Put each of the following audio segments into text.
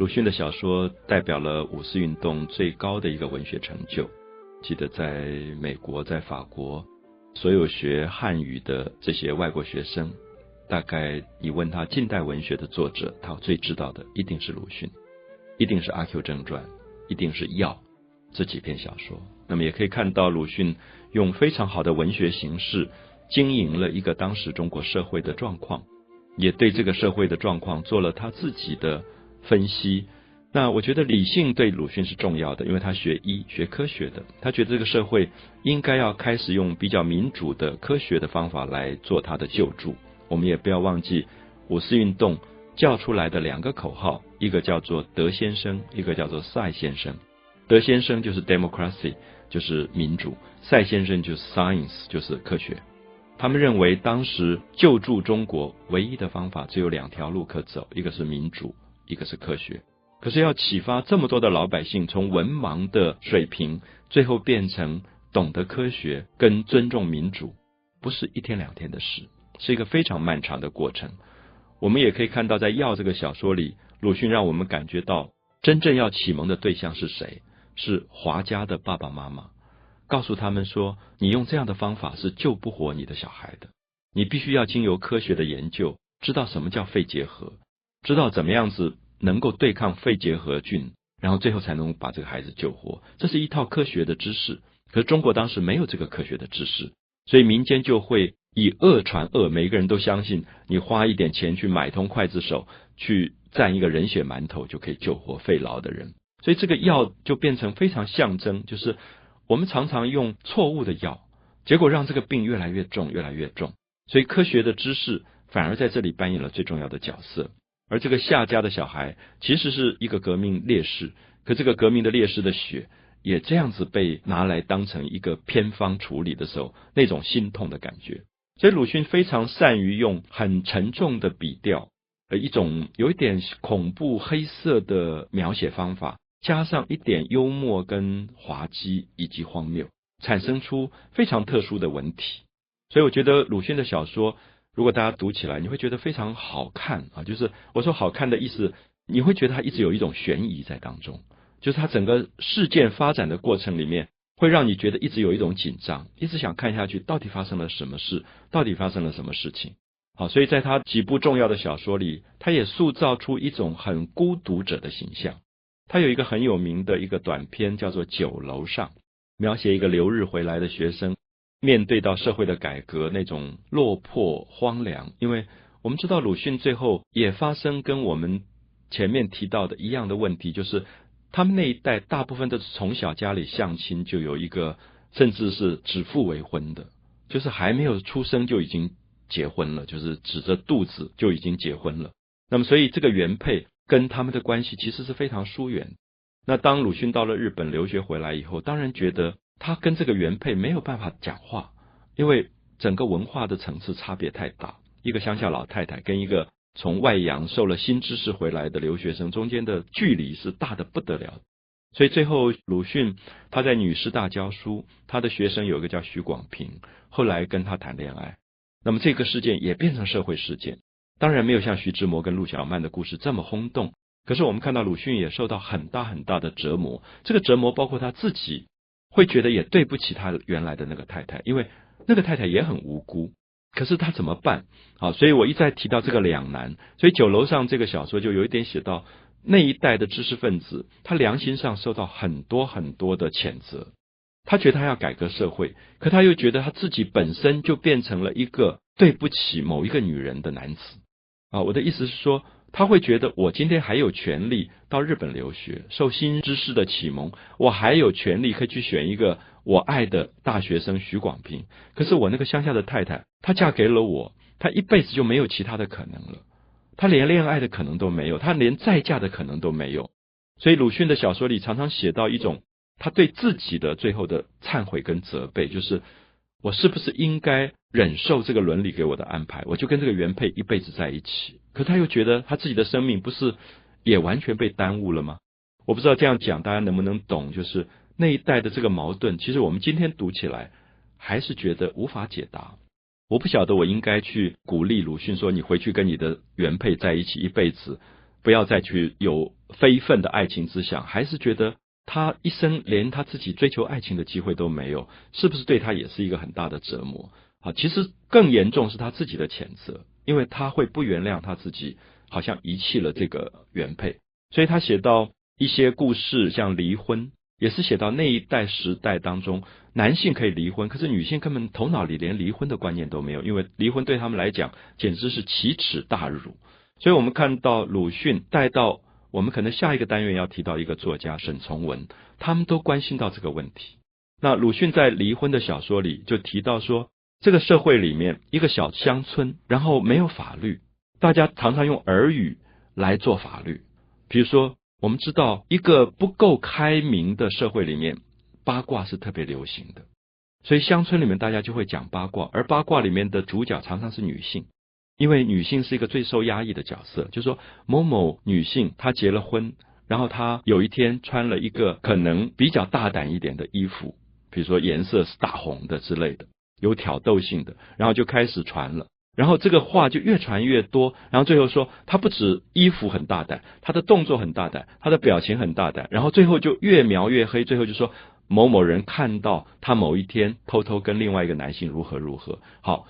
鲁迅的小说代表了五四运动最高的一个文学成就。记得在美国，在法国，所有学汉语的这些外国学生，大概你问他近代文学的作者，他最知道的一定是鲁迅，一定是《阿 Q 正传》，一定是《药》这几篇小说。那么也可以看到，鲁迅用非常好的文学形式经营了一个当时中国社会的状况，也对这个社会的状况做了他自己的分析。那我觉得理性对鲁迅是重要的，因为他学医学科学的，他觉得这个社会应该要开始用比较民主的科学的方法来做他的救助。我们也不要忘记五四运动叫出来的两个口号，一个叫做德先生，一个叫做赛先生。德先生就是 democracy，就是民主；赛先生就是 science，就是科学。他们认为当时救助中国唯一的方法只有两条路可走，一个是民主，一个是科学。可是要启发这么多的老百姓从文盲的水平，最后变成懂得科学跟尊重民主，不是一天两天的事，是一个非常漫长的过程。我们也可以看到，在《药》这个小说里，鲁迅让我们感觉到，真正要启蒙的对象是谁？是华家的爸爸妈妈，告诉他们说，你用这样的方法是救不活你的小孩的，你必须要经由科学的研究，知道什么叫肺结核，知道怎么样子。能够对抗肺结核菌，然后最后才能把这个孩子救活，这是一套科学的知识。可是中国当时没有这个科学的知识，所以民间就会以恶传恶，每个人都相信你花一点钱去买通刽子手，去蘸一个人血馒头就可以救活肺痨的人。所以这个药就变成非常象征，就是我们常常用错误的药，结果让这个病越来越重，越来越重。所以科学的知识反而在这里扮演了最重要的角色。而这个夏家的小孩其实是一个革命烈士，可这个革命的烈士的血也这样子被拿来当成一个偏方处理的时候，那种心痛的感觉。所以鲁迅非常善于用很沉重的笔调，呃，一种有一点恐怖黑色的描写方法，加上一点幽默跟滑稽以及荒谬，产生出非常特殊的文体。所以我觉得鲁迅的小说。如果大家读起来，你会觉得非常好看啊！就是我说好看的意思，你会觉得它一直有一种悬疑在当中，就是它整个事件发展的过程里面，会让你觉得一直有一种紧张，一直想看下去，到底发生了什么事，到底发生了什么事情。好，所以在他几部重要的小说里，他也塑造出一种很孤独者的形象。他有一个很有名的一个短篇，叫做《酒楼上》，描写一个留日回来的学生。面对到社会的改革那种落魄荒凉，因为我们知道鲁迅最后也发生跟我们前面提到的一样的问题，就是他们那一代大部分都是从小家里相亲就有一个，甚至是指腹为婚的，就是还没有出生就已经结婚了，就是指着肚子就已经结婚了。那么，所以这个原配跟他们的关系其实是非常疏远。那当鲁迅到了日本留学回来以后，当然觉得。他跟这个原配没有办法讲话，因为整个文化的层次差别太大。一个乡下老太太跟一个从外洋受了新知识回来的留学生中间的距离是大的不得了。所以最后鲁迅他在女师大教书，他的学生有一个叫徐广平，后来跟他谈恋爱。那么这个事件也变成社会事件，当然没有像徐志摩跟陆小曼的故事这么轰动。可是我们看到鲁迅也受到很大很大的折磨，这个折磨包括他自己。会觉得也对不起他原来的那个太太，因为那个太太也很无辜，可是他怎么办？好，所以我一再提到这个两难。所以酒楼上这个小说就有一点写到那一代的知识分子，他良心上受到很多很多的谴责。他觉得他要改革社会，可他又觉得他自己本身就变成了一个对不起某一个女人的男子。啊，我的意思是说。他会觉得，我今天还有权利到日本留学，受新知识的启蒙，我还有权利可以去选一个我爱的大学生徐广平。可是我那个乡下的太太，她嫁给了我，她一辈子就没有其他的可能了，她连恋爱的可能都没有，她连再嫁的可能都没有。所以鲁迅的小说里常常写到一种他对自己的最后的忏悔跟责备，就是我是不是应该忍受这个伦理给我的安排，我就跟这个原配一辈子在一起。可他又觉得他自己的生命不是也完全被耽误了吗？我不知道这样讲大家能不能懂，就是那一代的这个矛盾，其实我们今天读起来还是觉得无法解答。我不晓得我应该去鼓励鲁迅说你回去跟你的原配在一起一辈子，不要再去有非分的爱情之想，还是觉得他一生连他自己追求爱情的机会都没有，是不是对他也是一个很大的折磨？啊，其实更严重是他自己的谴责，因为他会不原谅他自己，好像遗弃了这个原配，所以他写到一些故事，像离婚，也是写到那一代时代当中，男性可以离婚，可是女性根本头脑里连离婚的观念都没有，因为离婚对他们来讲简直是奇耻大辱。所以我们看到鲁迅带到我们可能下一个单元要提到一个作家沈从文，他们都关心到这个问题。那鲁迅在离婚的小说里就提到说。这个社会里面，一个小乡村，然后没有法律，大家常常用耳语来做法律。比如说，我们知道一个不够开明的社会里面，八卦是特别流行的，所以乡村里面大家就会讲八卦，而八卦里面的主角常常是女性，因为女性是一个最受压抑的角色。就是说，某某女性她结了婚，然后她有一天穿了一个可能比较大胆一点的衣服，比如说颜色是大红的之类的。有挑逗性的，然后就开始传了，然后这个话就越传越多，然后最后说他不止衣服很大胆，他的动作很大胆，他的表情很大胆，然后最后就越描越黑，最后就说某某人看到他某一天偷偷跟另外一个男性如何如何。好，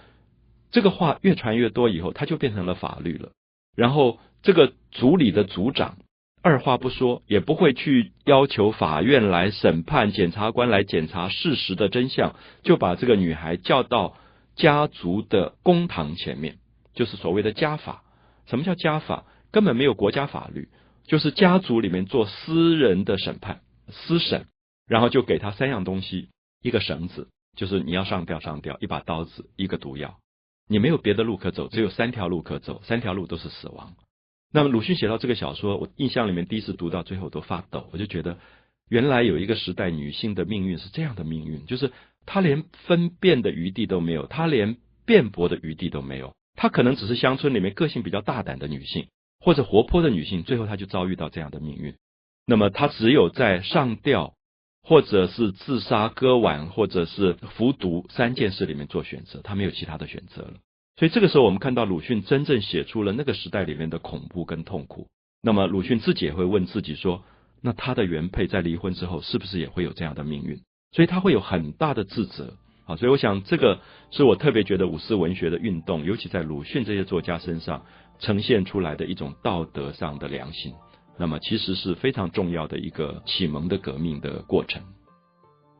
这个话越传越多以后，他就变成了法律了。然后这个组里的组长。二话不说，也不会去要求法院来审判，检察官来检查事实的真相，就把这个女孩叫到家族的公堂前面，就是所谓的家法。什么叫家法？根本没有国家法律，就是家族里面做私人的审判、私审，然后就给他三样东西：一个绳子，就是你要上吊上吊；一把刀子，一个毒药。你没有别的路可走，只有三条路可走，三条路都是死亡。那么鲁迅写到这个小说，我印象里面第一次读到最后都发抖，我就觉得原来有一个时代女性的命运是这样的命运，就是她连分辨的余地都没有，她连辩驳的余地都没有，她可能只是乡村里面个性比较大胆的女性或者活泼的女性，最后她就遭遇到这样的命运。那么她只有在上吊，或者是自杀、割腕，或者是服毒三件事里面做选择，她没有其他的选择了。所以这个时候，我们看到鲁迅真正写出了那个时代里面的恐怖跟痛苦。那么鲁迅自己也会问自己说：那他的原配在离婚之后，是不是也会有这样的命运？所以他会有很大的自责。好，所以我想这个是我特别觉得五四文学的运动，尤其在鲁迅这些作家身上呈现出来的一种道德上的良心。那么其实是非常重要的一个启蒙的革命的过程。